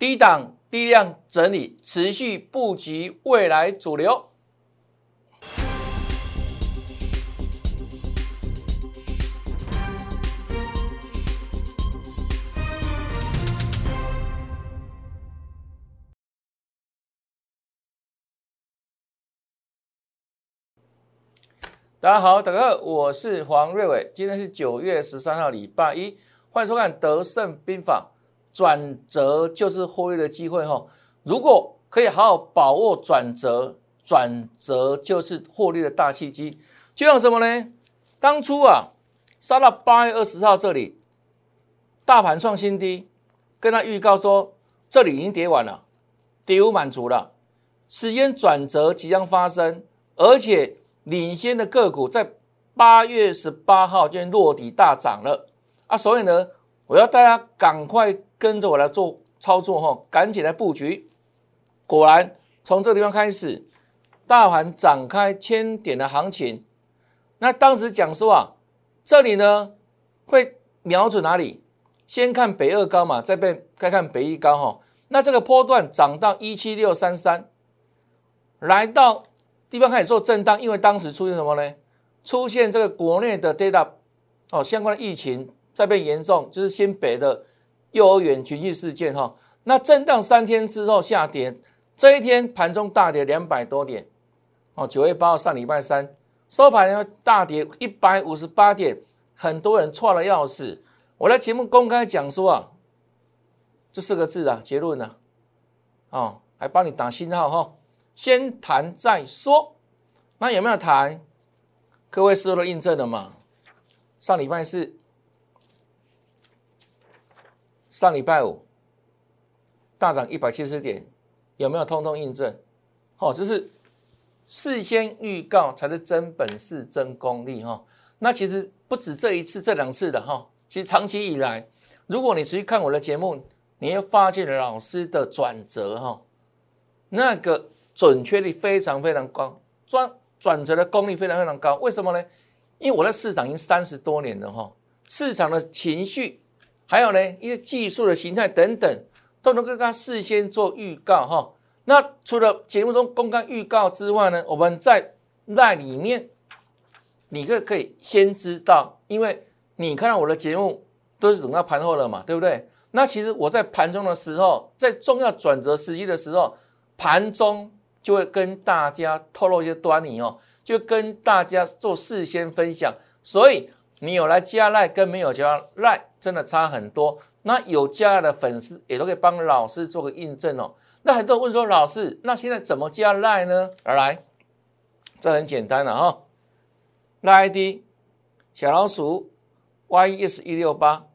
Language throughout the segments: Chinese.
低档低量整理，持续布局未来主流。大家好，大家好，我是黄瑞伟，今天是九月十三号，礼拜一，欢迎收看《德胜兵法》，转折就是获利的机会哈。如果可以好好把握转折，转折就是获利的大契机。就像什么呢？当初啊，杀到八月二十号这里，大盘创新低，跟他预告说这里已经跌完了，跌无满足了，时间转折即将发生，而且。领先的个股在八月十八号就落底大涨了啊！所以呢，我要大家赶快跟着我来做操作哈，赶紧来布局。果然，从这个地方开始，大盘展开千点的行情。那当时讲说啊，这里呢会瞄准哪里？先看北二高嘛，再被再看北一高哈。那这个波段涨到一七六三三，来到。地方开始做震荡，因为当时出现什么呢？出现这个国内的 data 哦，相关的疫情在变严重，就是新北的幼儿园群聚事件哈。那震荡三天之后下跌，这一天盘中大跌两百多点哦。九月八号上礼拜三收盘要大跌一百五十八点，很多人错了钥匙。我在节目公开讲说啊，这四个字啊，结论呢，哦，还帮你打信号哈。先谈再说，那有没有谈？各位事后都印证了嘛？上礼拜四、上礼拜五大涨一百七十点，有没有通通印证？哦，就是事先预告才是真本事、真功力哈。那其实不止这一次、这两次的哈，其实长期以来，如果你持续看我的节目，你会发现老师的转折哈，那个。准确率非常非常高，转转折的功力非常非常高。为什么呢？因为我在市场已经三十多年了哈，市场的情绪，还有呢一些技术的形态等等，都能够跟他事先做预告哈。那除了节目中公开预告之外呢，我们在那里面，你可可以先知道，因为你看到我的节目都是等到盘后了嘛，对不对？那其实我在盘中的时候，在重要转折时机的时候，盘中。就会跟大家透露一些端倪哦，就跟大家做事先分享，所以你有来加赖跟没有加赖真的差很多。那有加赖的粉丝也都可以帮老师做个印证哦。那很多人问说，老师，那现在怎么加赖呢？来，这很简单了哈，赖 ID 小老鼠 YES 一六八，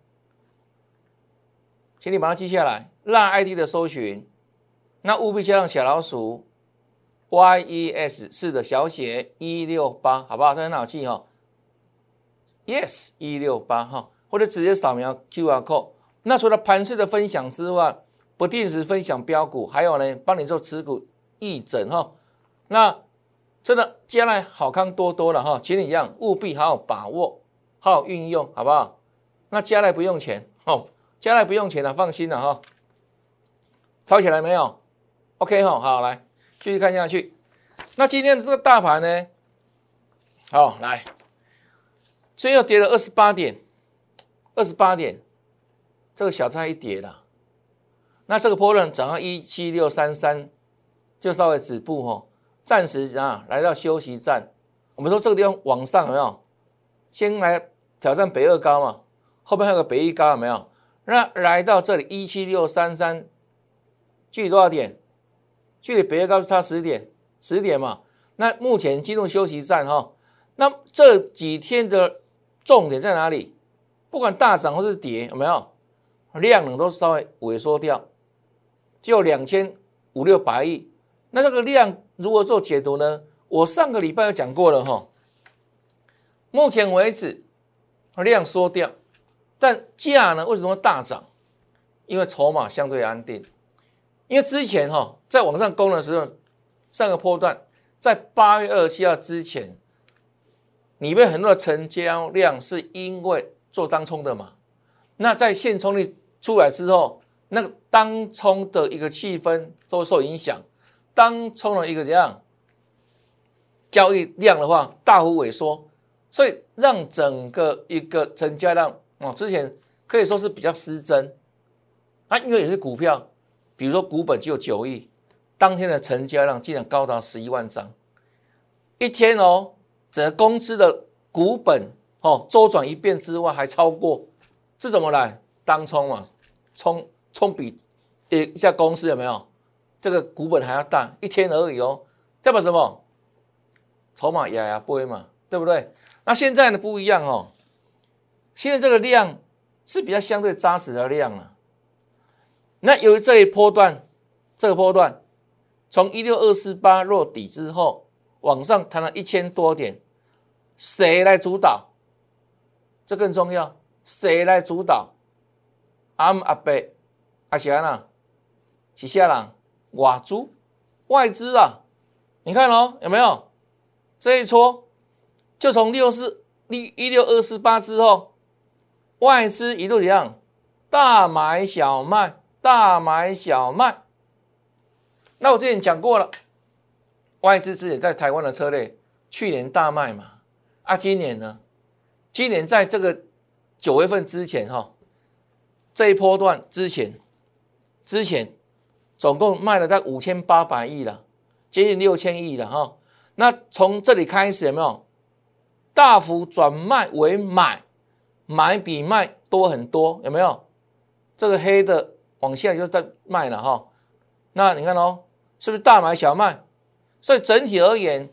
请你把它记下来。赖 ID 的搜寻，那务必加上小老鼠。Y E S 是的小写一六八，好不好？这很好记哈。Yes，一六八哈，或者直接扫描 Q R code。那除了盘式的分享之外，不定时分享标股，还有呢，帮你做持股议诊哈。那真的将来好康多多了哈，请你一样务必好好把握，好好运用，好不好？那将来不用钱哦，将来不用钱了，放心了哈。抄起来没有？OK 哈，好来。继续看下去，那今天的这个大盘呢？好，来，最后跌了二十八点，二十八点，这个小差一跌了。那这个波浪涨到一七六三三，就稍微止步哈，暂时啊来到休息站。我们说这个地方往上有没有？先来挑战北二高嘛，后面还有个北一高有没有？那来到这里一七六三三，距离多少点？距离北二高差十点，十点嘛。那目前进入休息站哈。那这几天的重点在哪里？不管大涨或是跌，有没有量能都稍微萎缩掉，就两千五六百亿。那这个量如何做解读呢？我上个礼拜有讲过了哈。目前为止量缩掉，但价呢为什么大涨？因为筹码相对安定。因为之前哈在往上攻的时候，上个波段在八月二十七号之前，里面很多的成交量是因为做当冲的嘛。那在现冲率出来之后，那个当冲的一个气氛都受影响，当冲的一个怎样交易量的话大幅萎缩，所以让整个一个成交量哦，之前可以说是比较失真啊，因为也是股票，比如说股本只有九亿，当天的成交量竟然高达十一万张，一天哦，整个公司的股本哦周转一遍之外还超过，这怎么来？当冲嘛，冲。冲比一一家公司有没有这个股本还要大一天而已哦，代表什么？筹码压压不会嘛，对不对？那现在呢不一样哦，现在这个量是比较相对扎实的量了。那由于这一波段，这个波段从一六二四八落底之后，往上弹了一千多点，谁来主导？这更重要，谁来主导？阿姆阿伯。阿安呐，是下啦，外资外资啊，你看哦，有没有这一撮？就从六四一一六二四八之后，外资一路怎样？大买小卖，大买小卖。那我之前讲过了，外资之前在台湾的车类，去年大卖嘛，啊，今年呢？今年在这个九月份之前哈，这一波段之前。之前总共卖了在五千八百亿了，接近六千亿了哈。那从这里开始有没有大幅转卖为买？买比卖多很多，有没有？这个黑的往下就在卖了哈。那你看哦，是不是大买小卖？所以整体而言，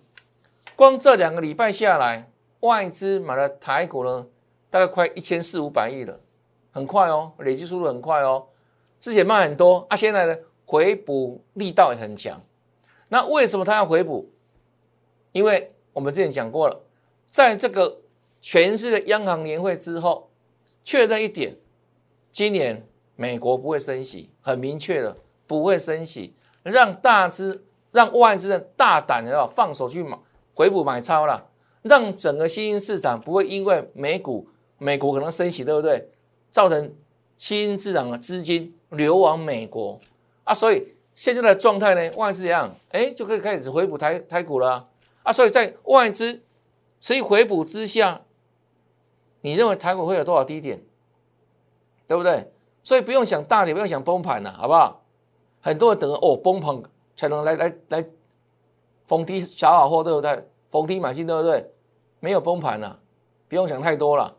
光这两个礼拜下来，外资买了台股呢，大概快一千四五百亿了，很快哦，累计速度很快哦。之前卖很多啊，现在呢回补力道也很强。那为什么他要回补？因为我们之前讲过了，在这个全市的央行年会之后，确认一点，今年美国不会升息，很明确的不会升息，让大资让外资的大胆的要放手去买回补买超了，让整个新兴市场不会因为美股美国可能升息，对不对？造成新兴市场的资金。流往美国啊，所以现在的状态呢，外资一样，哎，就可以开始回补台台股了啊。所以在外资持续回补之下，你认为台股会有多少低点？对不对？所以不用想大跌，不用想崩盘了，好不好？很多人等哦崩盘才能来来来逢低小好货，对不对？逢低买进，对不对？没有崩盘了，不用想太多了。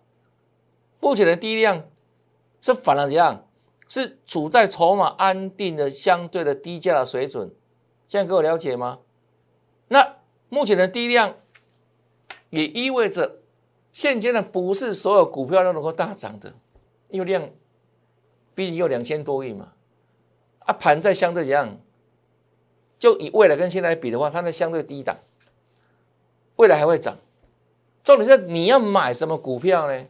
目前的低量是反了怎样？是处在筹码安定的相对的低价的水准，现在各位了解吗？那目前的低量也意味着现阶段不是所有股票都能够大涨的，因为量毕竟有两千多亿嘛，啊盘在相对怎样？就以未来跟现在比的话，它的相对低档，未来还会涨。重点是你要买什么股票呢？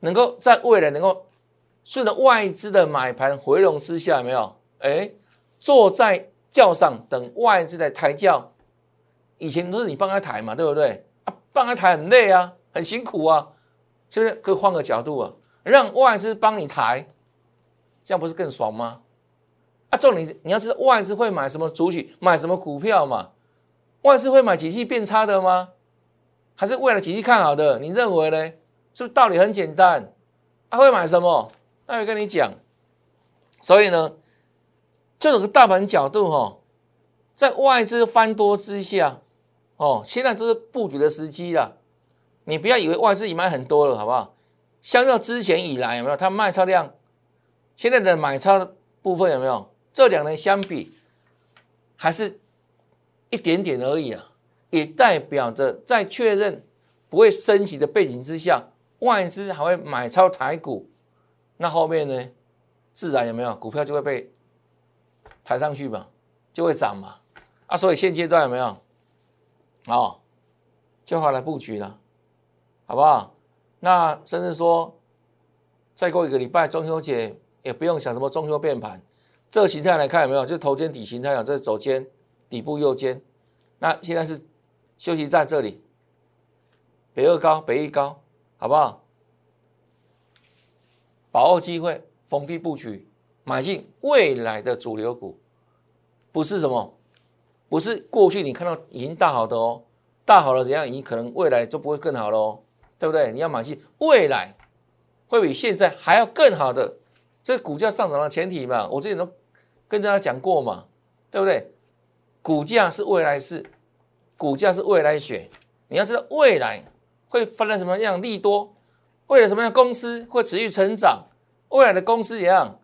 能够在未来能够。顺着外资的买盘回笼之下，有没有？哎，坐在轿上等外资的抬轿，以前都是你帮他抬嘛，对不对？啊，帮他抬很累啊，很辛苦啊，是不是？可以换个角度啊，让外资帮你抬，这样不是更爽吗？啊，重点你要知道外资会买什么主体，买什么股票嘛？外资会买景气变差的吗？还是为了景气看好的？你认为呢？是不是道理很简单？他会买什么？那我跟你讲，所以呢，这种大盘角度哈，在外资翻多之下，哦，现在都是布局的时机了。你不要以为外资已买很多了，好不好？相较之前以来，有没有它卖超量？现在的买超部分有没有？这两年相比，还是一点点而已啊，也代表着在确认不会升息的背景之下，外资还会买超台股。那后面呢？自然有没有股票就会被抬上去嘛，就会涨嘛。啊，所以现阶段有没有？哦，就好来布局了，好不好？那甚至说，再过一个礼拜中秋节也不用想什么中秋变盘。这个形态来看有没有？就头肩底形态啊，这是左肩底部右肩。那现在是休息站这里，北二高北一高，好不好？把握机会，逢低布局，买进未来的主流股，不是什么，不是过去你看到已经大好的哦，大好了怎样？你可能未来就不会更好喽，对不对？你要买进未来会比现在还要更好的，这股价上涨的前提嘛，我之前都跟大家讲过嘛，对不对？股价是未来式，股价是未来选，你要知道未来会发生什么样利多，未来什么样公司会持续成长。未来的公司一样，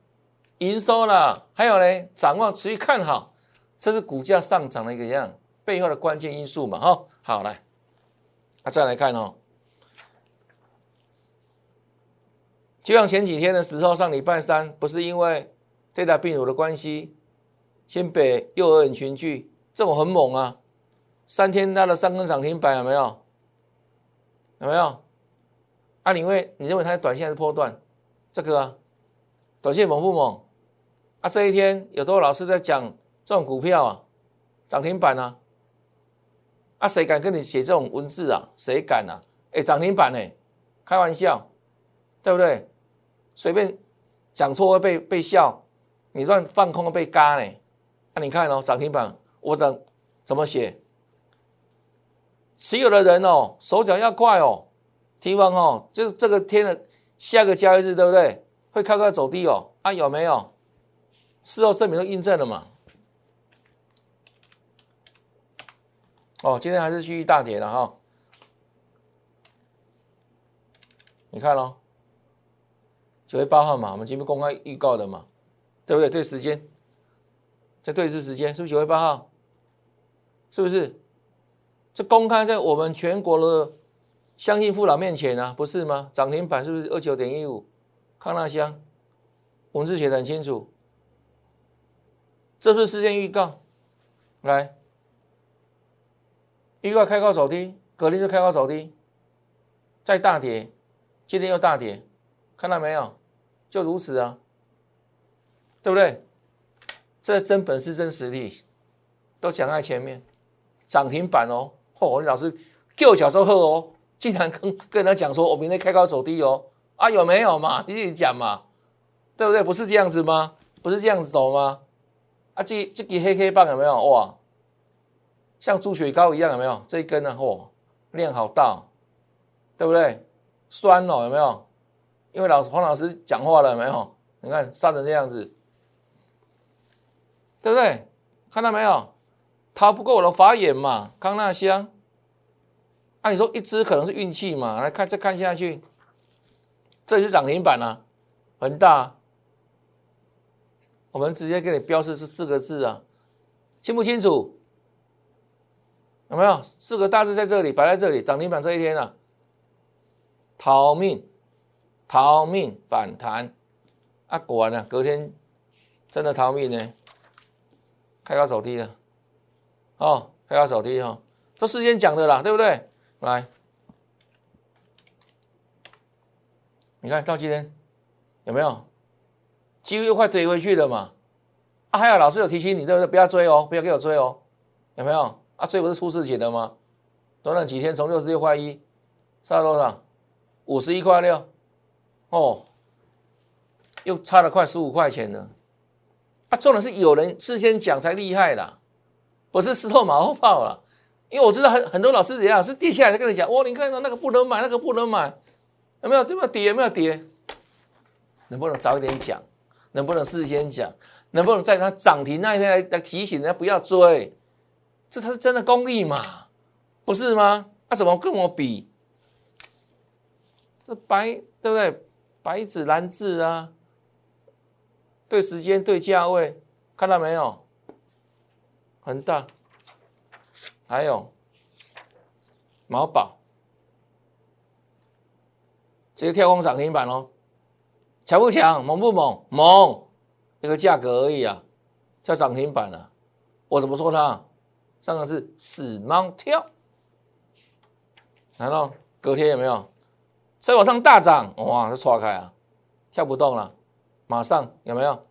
营收啦，还有呢，展望持续看好，这是股价上涨的一个样背后的关键因素嘛，哈，好来，啊，再来看哦，就像前几天的时候，上礼拜三不是因为这台病毒的关系，新北幼儿园群聚，这种很猛啊，三天拉了三根涨停板有没有？有没有？啊，你会你认为它短线还是波段？这个。短线猛不猛？啊，这一天有多少老师在讲这种股票啊，涨停板啊？啊，谁敢跟你写这种文字啊？谁敢啊？哎，涨停板呢？开玩笑，对不对？随便讲错会被被笑，你乱放空被嘎呢？那你看哦，涨停板我怎怎么写？持有的人哦，手脚要快哦，提防哦，就是这个天的下个交易日，对不对？会开高走低哦，啊有没有？事后证明都印证了嘛？哦，今天还是继续大跌的哈。你看咯，九月八号嘛，我们前面公开预告的嘛，对不对？对时间，在对峙时间，是不是九月八号？是不是？这公开在我们全国的相信父老面前啊，不是吗？涨停板是不是二九点一五？康纳香文字写的很清楚，这是事件预告。来，预告开高走低，隔天就开高走低，再大跌，今天又大跌，看到没有？就如此啊，对不对？这真本事、真实力都讲在前面，涨停板哦！嚯哦，老师我小时候哦，经常跟跟人家讲说，我明天开高走低哦。啊，有没有嘛？你自己讲嘛，对不对？不是这样子吗？不是这样子走吗？啊，这这根黑黑棒有没有？哇，像猪血糕一样有没有？这一根呢？嚯，量好大，对不对？酸哦，有没有？因为老黄老师讲话了，有没有？你看杀成这样子，对不对？看到没有？逃不过我的法眼嘛，康纳香。按你说一只可能是运气嘛？来看，再看下去。这是涨停板啊，很大。我们直接给你标示是四个字啊，清不清楚？有没有四个大字在这里摆在这里？涨停板这一天啊，逃命，逃命反弹啊！果然呢，隔天真的逃命呢，开高走低了，哦，开高走低哈，这事先讲的啦，对不对？来。你看到今天有没有？几乎又快追回去了嘛？啊，还有老师有提醒你，对不对？不要追哦，不要给我追哦，有没有？啊，追不是出事情的吗？短短几天从六十六块一杀到多少？五十一块六，哦，又差了快十五块钱了。啊，重点是有人事先讲才厉害啦，不是石头马后炮了。因为我知道很很多老师怎样是跌下来才跟你讲，哇，你看到那个不能买，那个不能买。有没有？有没有跌？有没有跌？能不能早一点讲？能不能事先讲？能不能在它涨停那一天来来提醒人家不要追？这才是真的公益嘛，不是吗？他怎么跟我比？这白对不对？白纸蓝字啊，对时间对价位，看到没有？很大，还有毛宝。直接跳空涨停板喽，强不强？猛不猛？猛！一个价格而已啊，叫涨停板了。我怎么说它？上个是死猫跳，难道隔天有没有？再往上大涨，哇，这错开啊，跳不动了。马上有没有？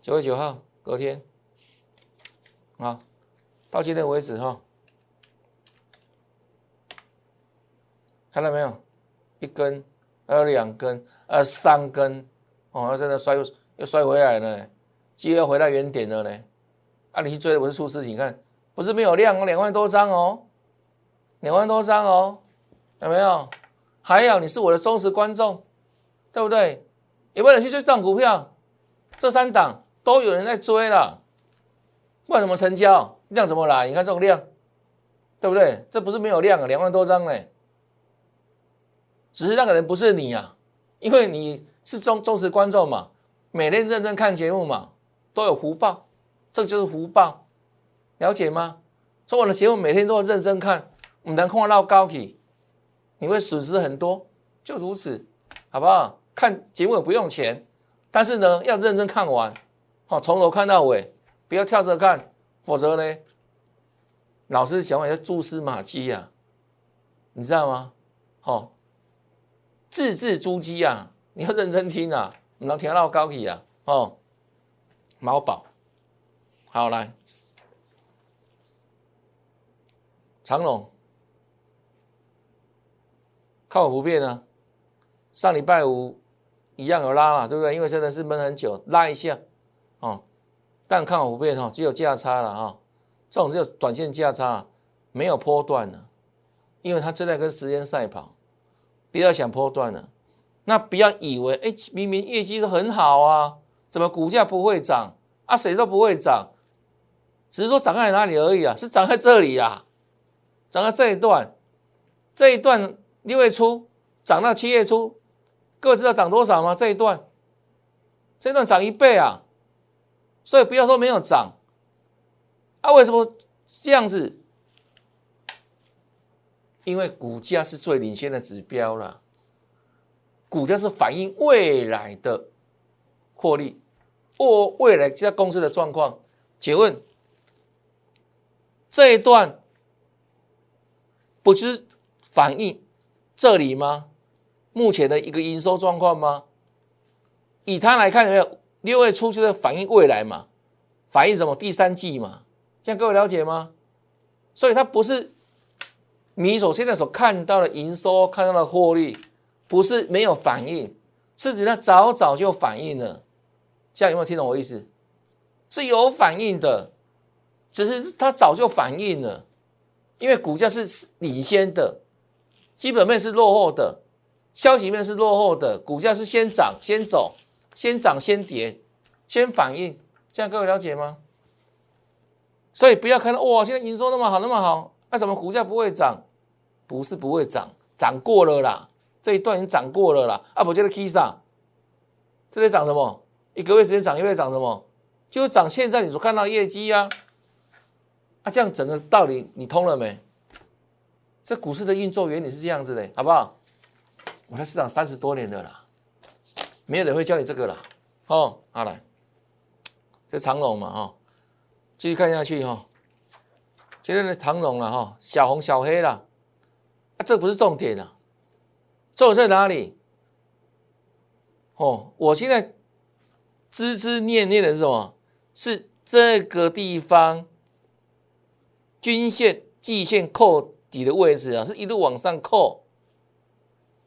九月九号隔天，啊，到今天为止哈，看到没有？一根。还有两根，呃，三根，哦，真的摔又又摔回来了，机会回到原点了呢。啊，你去追的不是出事情，看不是没有量哦，两万多张哦，两万多张哦，有没有？还有你是我的忠实观众，对不对？有没有人去追涨股票？这三档都有人在追了，不管怎么成交量怎么来？你看这种量，对不对？这不是没有量啊，两万多张嘞。只是那个人不是你啊，因为你是忠忠实观众嘛，每天认真看节目嘛，都有福报。这就是福报，了解吗？所以我的节目每天都要认真看，唔能看到高企，你会损失很多，就如此，好不好？看节目也不用钱，但是呢，要认真看完，好，从头看到尾，不要跳着看，否则呢，老师讲话要蛛丝马迹呀，你知道吗？好，字字珠玑啊，你要认真听啊，唔能听到高起啊，哦，毛宝。好来，长龙靠我不变啊！上礼拜五一样有拉嘛，对不对？因为真的是闷很久，拉一下哦。但看好不变哈，只有价差了啊。这种只有短线价差，没有波段了，因为它正在跟时间赛跑。不要想波段了，那不要以为哎，明明业绩是很好啊，怎么股价不会涨啊？谁都不会涨。只是说涨在哪里而已啊，是涨在这里啊，涨在这一段，这一段六月初涨到七月初，各位知道涨多少吗？这一段，这一段涨一倍啊，所以不要说没有涨，啊，为什么这样子？因为股价是最领先的指标了，股价是反映未来的获利或未来这家公司的状况，请问？这一段不是反映这里吗？目前的一个营收状况吗？以它来看，有没有六月初就在反映未来嘛？反映什么？第三季嘛？这样各位了解吗？所以它不是你所现在所看到的营收、看到的获利，不是没有反应，是指它早早就反应了。这样有没有听懂我意思？是有反应的。只是它早就反应了，因为股价是领先的，基本面是落后的，消息面是落后的，股价是先涨先走，先涨先跌，先反应，这样各位了解吗？所以不要看到哇，现在营收那么好那么好，那怎么股价不会涨？不是不会涨，涨过了啦，这一段已经涨过了啦。啊，我觉得 K 上，这在涨什么？一个月时间涨一倍涨什么？就涨现在你所看到业绩呀。啊，这样整个道理你通了没？这股市的运作原理是这样子的，好不好？我在市场三十多年的啦，没有人会教你这个啦。哦，好来，这长龙嘛，哈，继续看下去哈。今天的长龙了哈，小红小黑了，啊，这不是重点啊，重点在哪里？哦，我现在枝枝念念的是什么？是这个地方。均线、季线扣底的位置啊，是一路往上扣。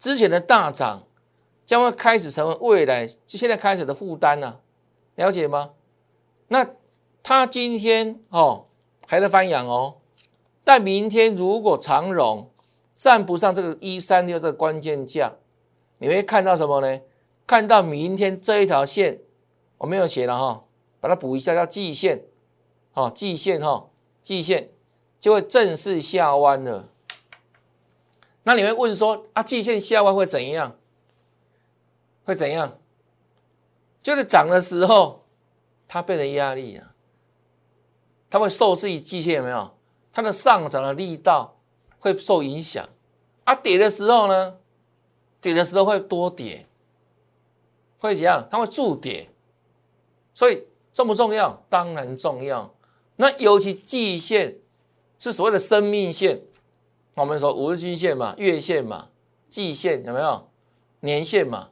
之前的大涨将会开始成为未来就现在开始的负担呢，了解吗？那它今天哦还在翻扬哦，但明天如果长荣站不上这个一三六这个关键价，你会看到什么呢？看到明天这一条线我没有写了哈，把它补一下，叫季线，哦，季线哈，季线。就会正式下弯了。那你会问说啊，季线下弯会怎样？会怎样？就是涨的时候，它变成压力啊，它会受制于季线有没有？它的上涨的力道会受影响。啊，跌的时候呢，跌的时候会多跌，会怎样？它会助跌。所以重不重要？当然重要。那尤其季线。是所谓的生命线，我们说五日均线嘛、月线嘛、季线有没有？年线嘛，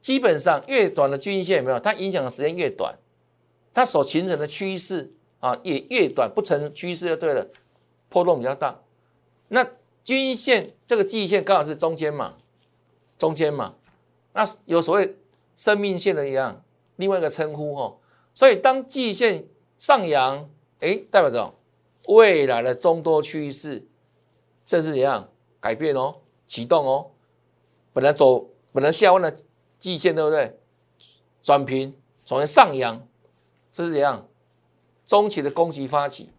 基本上越短的均线有没有？它影响的时间越短，它所形成的趋势啊也越短，不成趋势就对了，波动比较大。那均线这个季线刚好是中间嘛，中间嘛，那有所谓生命线的一样，另外一个称呼哈。所以当季线上扬，哎，代表着未来的中多趋势，这是怎样改变哦，启动哦。本来走本来下弯的季线，对不对？转平，转为上扬，这是怎样中期的攻击发起？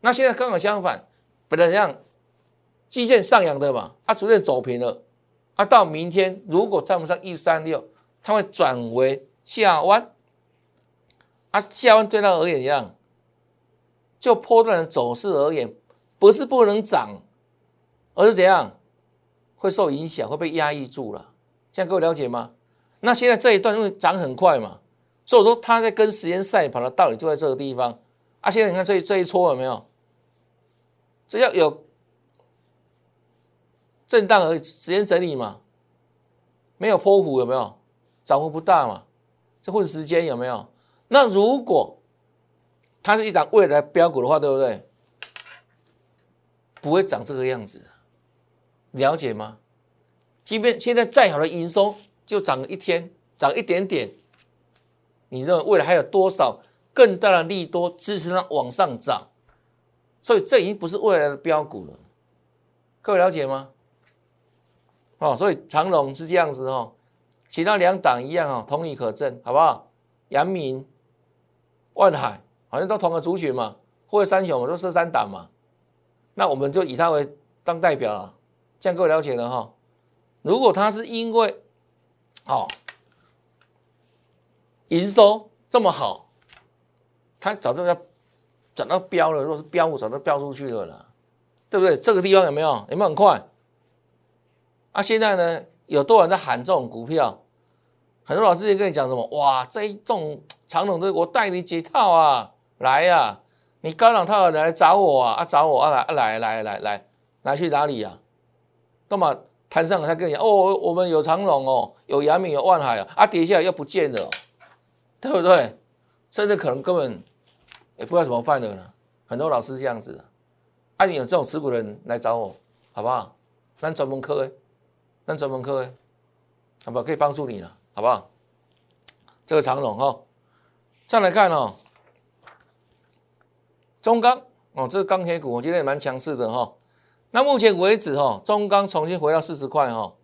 那现在刚好相反，本来怎样季线上扬的嘛，它逐渐走平了，啊，到明天如果站不上一三六，它会转为下弯。啊，下弯对它而言一样，就波段的走势而言，不是不能涨，而是怎样会受影响，会被压抑住了。这样各位了解吗？那现在这一段因为涨很快嘛，所以说它在跟时间赛跑的道理就在这个地方。啊，现在你看这这一撮有没有？只要有震荡而时间整理嘛，没有波幅有没有？涨幅不大嘛，这混时间有没有？那如果它是一档未来标股的话，对不对？不会长这个样子，了解吗？即便现在再好的营收，就涨一天，涨一点点，你认为未来还有多少更大的利多支持它往上涨？所以这已经不是未来的标股了，各位了解吗？哦，所以长龙是这样子哦，其他两档一样哦，同理可证，好不好？阳明。万海好像都同个族群嘛，或者三雄嘛，都是三档嘛，那我们就以它为当代表了，这样各位了解了哈。如果它是因为好营收这么好，它早就要涨到标了，如果是标股早就标出去了啦，对不对？这个地方有没有？有没有很快？啊，现在呢，有多少人在喊这种股票？很多老师也跟你讲什么？哇，这一种长龙的，我带你解套啊，来呀！你高档套来找我啊，啊找我啊来来来来来来去哪里呀？干嘛摊上他跟你讲哦，我们有长龙哦，有阳明有万海啊，啊跌下来又不见了，对不对？甚至可能根本也不知道怎么办的呢。很多老师这样子，啊，你有这种持股的人来找我，好不好？那专门课哎，那专门课哎，好不好？可以帮助你了。好不好？这个长龙哈，再来看哦，中钢哦，这个钢铁股我觉得也蛮强势的哈。那目前为止哈，中钢重新回到四十块哈，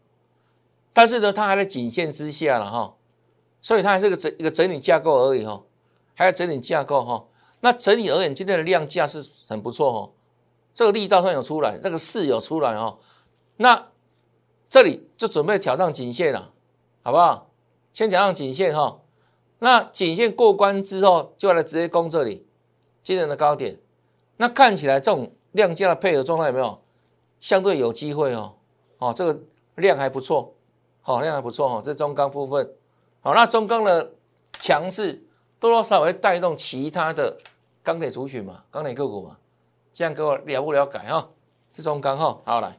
但是呢，它还在颈线之下了哈，所以它还是个整一个整理架构而已哈，还要整理架构哈。那整体而言，今天的量价是很不错哈，这个力道上有出来，这个势有出来哦。那这里就准备挑战颈线了，好不好？先讲上颈线哈，那颈线过关之后，就来直接攻这里今日的高点。那看起来这种量价的配合状态有没有相对有机会哦？哦，这个量还不错，好量还不错哦。这中钢部分，好，那中钢的强势多多少少会带动其他的钢铁族群嘛，钢铁个股嘛，这样给我了不了解哈？这中钢哈，好来，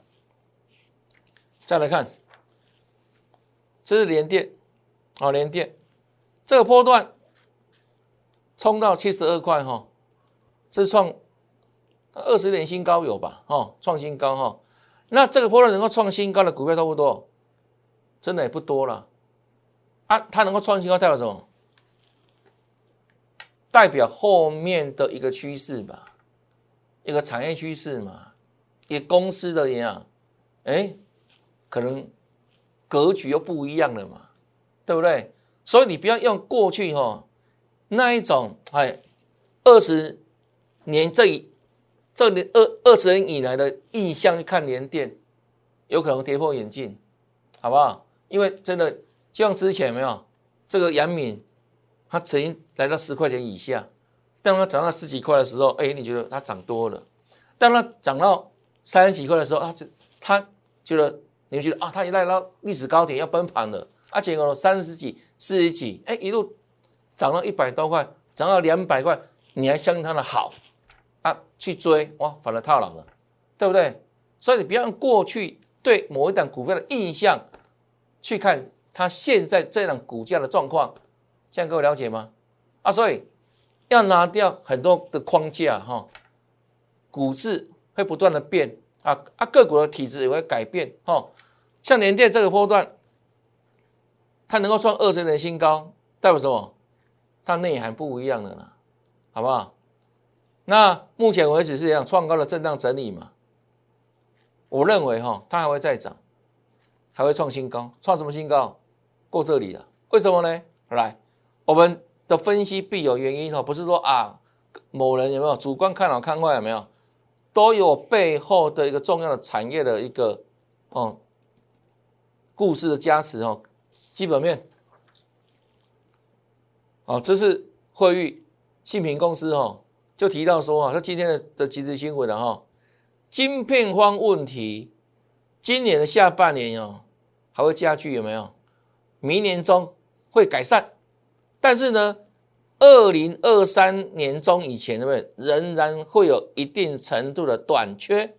再来看，这是联电。好，连电这个波段冲到七十二块哈，是创二十年新高有吧？哈，创新高哈。那这个波段能够创新高的股票多不多？真的也不多了。啊，它能够创新高代表什么？代表后面的一个趋势吧，一个产业趋势嘛，一个公司的一样，哎，可能格局又不一样了嘛。对不对？所以你不要用过去哈那一种哎二十年这一这年二二十年以来的印象去看联电，有可能跌破眼镜，好不好？因为真的就像之前没有这个杨敏，它曾经来到十块钱以下，当它涨到十几块的时候，哎，你觉得它涨多了？当它涨到三十几块的时候，啊，这它觉得你觉得啊，它一来到历史高点要崩盘了。啊，结果三十几、四十几，哎，一路涨到一百多块，涨到两百块，你还相信它的好啊？去追哇，反而套牢了，对不对？所以你不要用过去对某一档股票的印象去看它现在这档股价的状况，这样各位了解吗？啊，所以要拿掉很多的框架哈，股市会不断的变啊啊，个股的体质也会改变哈，像联电这个波段。它能够创二十年新高，代表什么？它内涵不一样的啦，好不好？那目前为止是这样，创高的震荡整理嘛。我认为哈，它还会再涨，还会创新高，创什么新高？过这里了，为什么呢？来，我们的分析必有原因哈，不是说啊某人有没有主观看好看坏有没有，都有背后的一个重要的产业的一个哦故事的加持哦，基本面。哦，这是惠誉信平公司哦，就提到说啊，他今天的的即时新闻了哈，晶片荒问题，今年的下半年哦还会加剧有没有？明年中会改善，但是呢，二零二三年中以前对不对？仍然会有一定程度的短缺，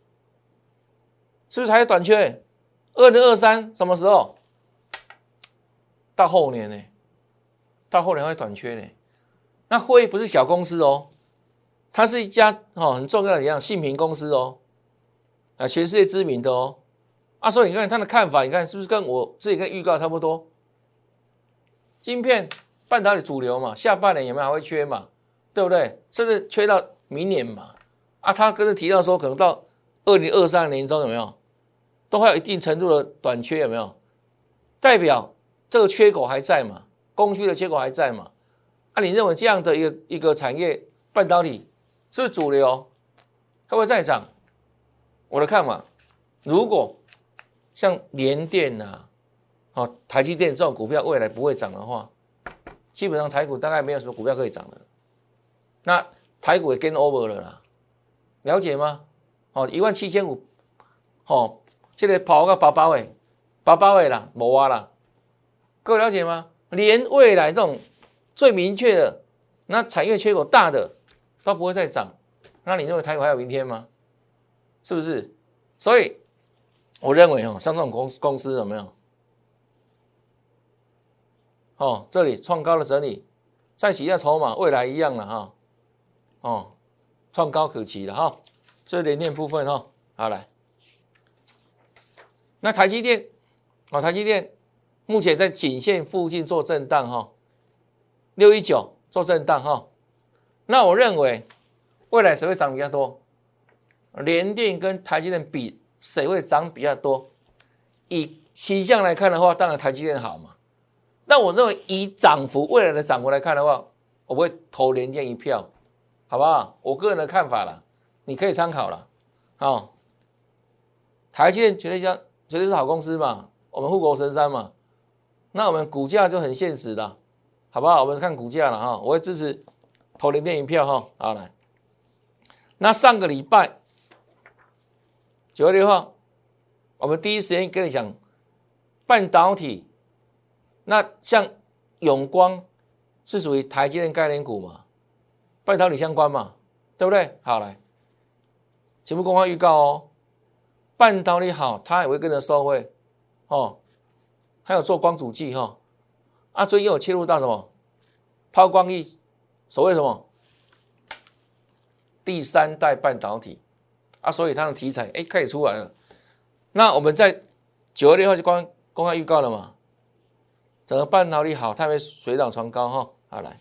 是不是还有短缺？二零二三什么时候？到后年呢？到后年会短缺呢，那会不是小公司哦，它是一家哦很重要的一样信平公司哦，啊全世界知名的哦，啊所以你看他的看法，你看是不是跟我自己跟预告差不多？晶片半导体主流嘛，下半年有没有还会缺嘛？对不对？甚至缺到明年嘛？啊，他跟着提到说，可能到二零二三年中有没有，都会有一定程度的短缺有没有？代表这个缺口还在嘛？供需的缺口还在嘛？啊，你认为这样的一个一个产业半导体是不是主流？会不会再涨？我的看法，如果像联电呐、哦台积电这种股票未来不会涨的话，基本上台股大概没有什么股票可以涨的。那台股也 gain over 了啦，了解吗？哦，一万七千五，哦，现在跑个八八位，八八位啦，无啊啦，各位了解吗？连未来这种最明确的那产业缺口大的都不会再涨，那你认为台股还有明天吗？是不是？所以我认为哦，像这种公公司有没有？哦，这里创高的整理，再洗一下筹码，未来一样了哈。哦，创高可期了哈。这连电部分哈，好来，那台积电，哦，台积电。目前在颈线附近做震荡哈，六一九做震荡哈，那我认为未来谁会涨比较多？联电跟台积电比，谁会涨比较多？以形象来看的话，当然台积电好嘛。那我认为以涨幅未来的涨幅来看的话，我会投联电一票，好不好？我个人的看法了，你可以参考了。好，台积电绝对将绝对是好公司嘛，我们护国神山嘛。那我们股价就很现实的，好不好？我们看股价了哈，我会支持投零电影票哈。好来，那上个礼拜九月六号，我们第一时间跟你讲半导体，那像永光是属于台积电概念股嘛，半导体相关嘛，对不对？好来，节目公开预告哦，半导体好，它也会跟着收惠。哦。还有做光阻剂哈，啊，最近有切入到什么？抛光翼，所谓什么第三代半导体啊，所以它的题材哎开始出来了。那我们在九月六号就公公开预告了嘛，整个半导体好，它会水涨船高哈。好来，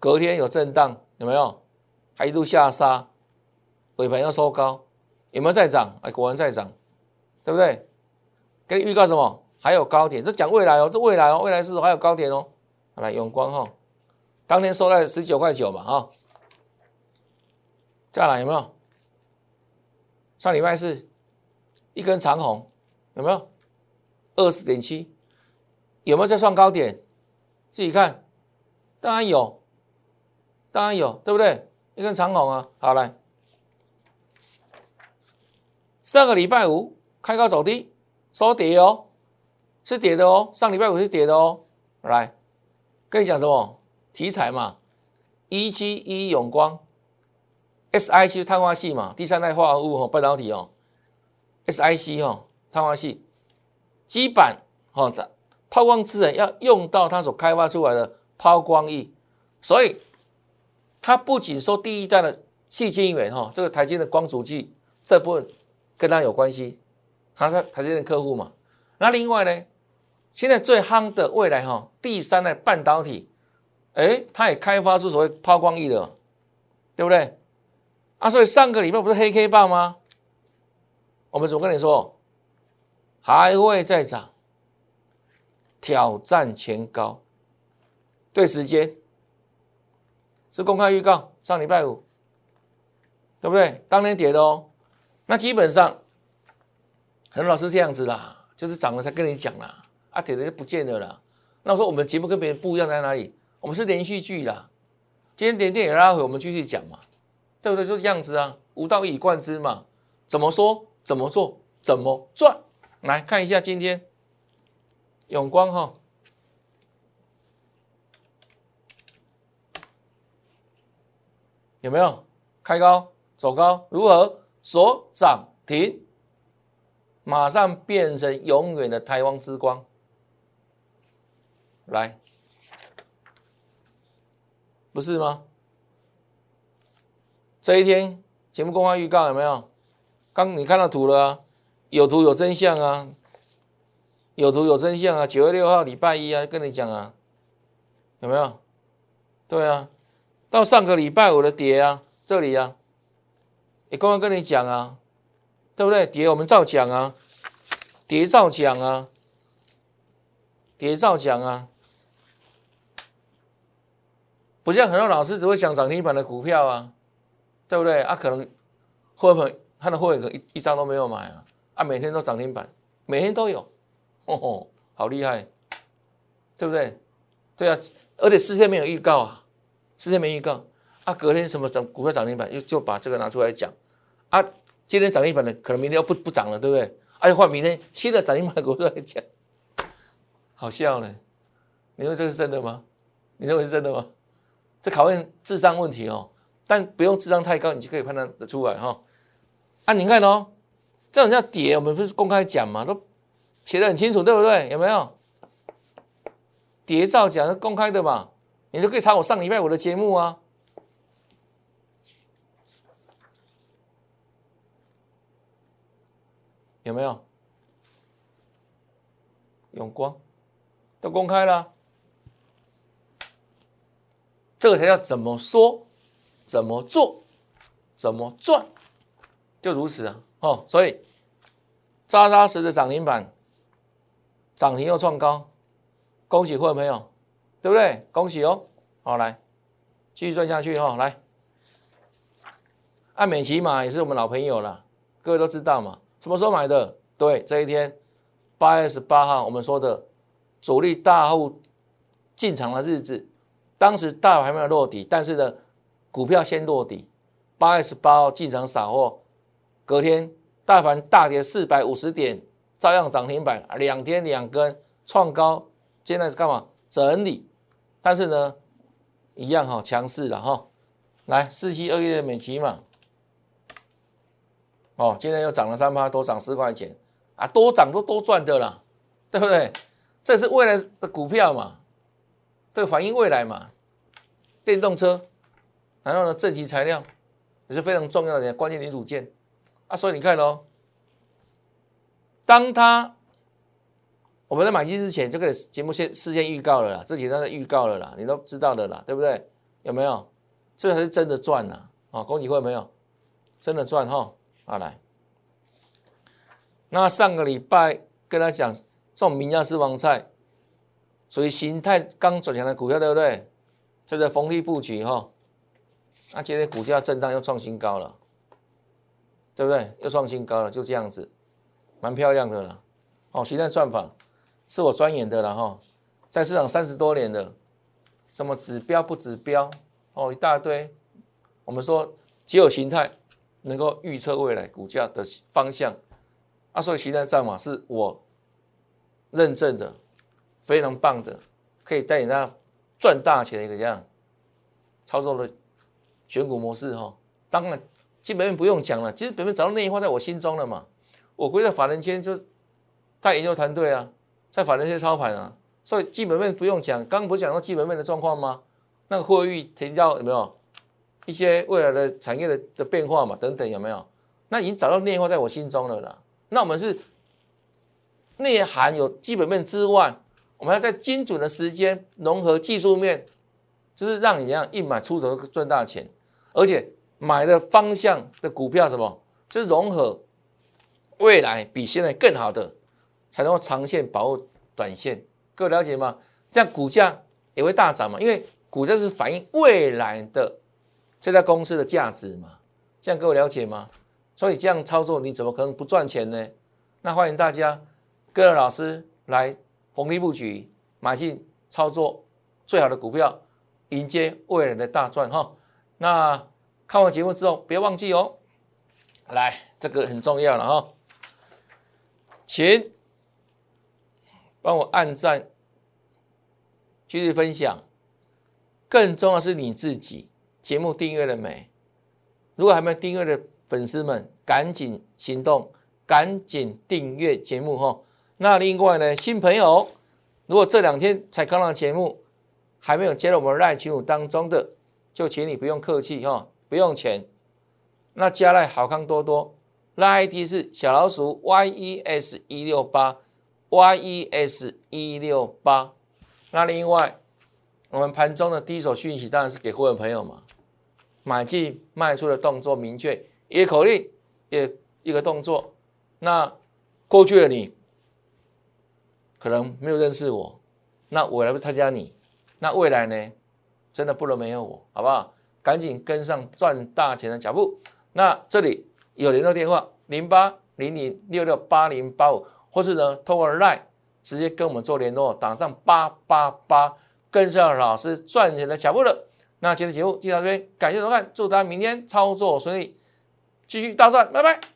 隔天有震荡有没有？还一度下杀，尾盘要收高，有没有再涨？哎，果然再涨，对不对？给你预告什么？还有高点，这讲未来哦，这未来哦，未来是还有高点哦。来永光哈，当天收在十九块九嘛啊。再来有没有？上礼拜是一根长红，有没有？二十点七，有没有在创高点？自己看，当然有，当然有，对不对？一根长红啊，好来，上个礼拜五开高走低。收跌哦，是跌的哦。上礼拜五是跌的哦。来，跟你讲什么题材嘛？一七一永光，SiC 碳化系嘛，第三代化合物哦，半导体哦，SiC 哦，碳化系基板哦，抛光制人要用到它所开发出来的抛光液，所以它不仅说第一代的细晶圆哈，这个台积的光阻剂这部分跟它有关系。它是台积的客户嘛？那另外呢，现在最夯的未来哈，第三代半导体，哎，它也开发出所谓抛光翼了，对不对？啊，所以上个礼拜不是黑 K 棒吗？我们怎么跟你说？还会再涨，挑战前高。对时间是公开预告，上礼拜五，对不对？当天跌的哦。那基本上，很多老师这样子啦，就是涨了才跟你讲啦。啊，跌的就不见了啦。那我说我们节目跟别人不一样在哪里？我们是连续剧啦。今天点点也拉回，我们继续讲嘛，对不对？就是这样子啊，无道一以贯之嘛。怎么说？怎么做？怎么赚？来看一下今天永光哈。有没有开高走高？如何所涨停？马上变成永远的台湾之光。来，不是吗？这一天节目公开预告有没有？刚你看到图了啊？有图有真相啊！有图有真相啊！九月六号礼拜一啊，跟你讲啊，有没有？对啊。到上个礼拜五的跌啊，这里啊，也刚刚跟你讲啊，对不对？跌我们照讲啊，跌照讲啊，跌照讲啊，不像很多老师只会讲涨停板的股票啊，对不对？啊，可能会不会他的会员一一张都没有买啊？啊，每天都涨停板，每天都有，哦吼，好厉害，对不对？对啊，而且事先没有预告啊。事先没预告啊，隔天什么涨股票涨停板，就就把这个拿出来讲啊。今天涨停板的，可能明天又不不涨了，对不对？而且换明天新的涨停板股票来讲，好笑呢。你认为这是真的吗？你认为是真的吗？这考验智商问题哦，但不用智商太高，你就可以判断得出来哈。啊，你看哦，这种叫跌，我们不是公开讲嘛，都写的很清楚，对不对？有没有？跌照讲是公开的嘛？你就可以查我上礼拜五的节目啊，有没有？永光都公开了，这个才叫怎么说、怎么做、怎么赚，就如此啊！哦，所以扎扎实的涨停板，涨停又创高，恭喜会员朋友。对不对？恭喜哦！好，来继续赚下去哈。来，爱美骑马也是我们老朋友了，各位都知道嘛。什么时候买的？对，这一天八月十八号，我们说的主力大户进场的日子。当时大盘还没有落底，但是呢，股票先落底。八月十八号进场扫货，隔天大盘大跌四百五十点，照样涨停板，两天两根创高。现在是干嘛？整理。但是呢，一样哈，强势了哈。来，四七二月的美琪嘛，哦，今天又涨了三趴，多涨四块钱啊，多涨都多赚的啦，对不对？这是未来的股票嘛，这反映未来嘛。电动车，然后呢，正极材料也是非常重要的关键零组件啊，所以你看哦，当它。我们在买进之前就给节目先事先预告了啦，之前都是预告了啦，你都知道的啦，对不对？有没有？这才是真的赚呐！啊，恭喜会没有？真的赚哈！啊来，那上个礼拜跟他讲，这种名家私房菜，所以形态刚转强的股票，对不对？这个逢低布局哈，那今天股价震荡又创新高了，对不对？又创新高了，就这样子，蛮漂亮的了。哦，形态赚法。是我钻研的了哈，在市场三十多年的，什么指标不指标哦，一大堆。我们说只有形态能够预测未来股价的方向，啊，所以形态战法是我认证的，非常棒的，可以带领大家赚大钱的一个这样操作的选股模式哈。当然基本面不用讲了，其实本面早就内化在我心中了嘛。我归在法人圈就带研究团队啊。在法人圈操盘啊，所以基本面不用讲，刚不是讲到基本面的状况吗？那个货运停交有没有一些未来的产业的的变化嘛？等等有没有？那已经找到内化在我心中了啦。那我们是内涵有基本面之外，我们要在精准的时间融合技术面，就是让你这样一买出手赚大钱，而且买的方向的股票什么，就是融合未来比现在更好的，才能够长线保护短线。各位了解吗？这样股价也会大涨嘛？因为股价是反映未来的这家公司的价值嘛。这样各位了解吗？所以这样操作你怎么可能不赚钱呢？那欢迎大家跟着老师来逢低布局，买进操作最好的股票，迎接未来的大赚哈。那看完节目之后，别忘记哦，来这个很重要了哈，请帮我按赞、继续分享。更重要是你自己节目订阅了没？如果还没有订阅的。粉丝们，赶紧行动，赶紧订阅节目哈。那另外呢，新朋友，如果这两天才看到节目，还没有加入我们赖群组当中的，就请你不用客气哈，不用钱。那加赖好康多多，赖 ID 是小老鼠 yes 一六八 yes 一六八。那另外，我们盘中的第一手讯息当然是给会员朋友嘛，买进卖出的动作明确。一个口令，也一个动作。那过去的你可能没有认识我，那我来不参加你。那未来呢？真的不能没有我，好不好？赶紧跟上赚大钱的脚步。那这里有联络电话：零八零零六六八零八五，或是呢通过 LINE 直接跟我们做联络，打上八八八，跟上老师赚钱的脚步了。那今天节目就到这边，感谢收看，祝大家明天操作顺利。继续大赚，拜拜。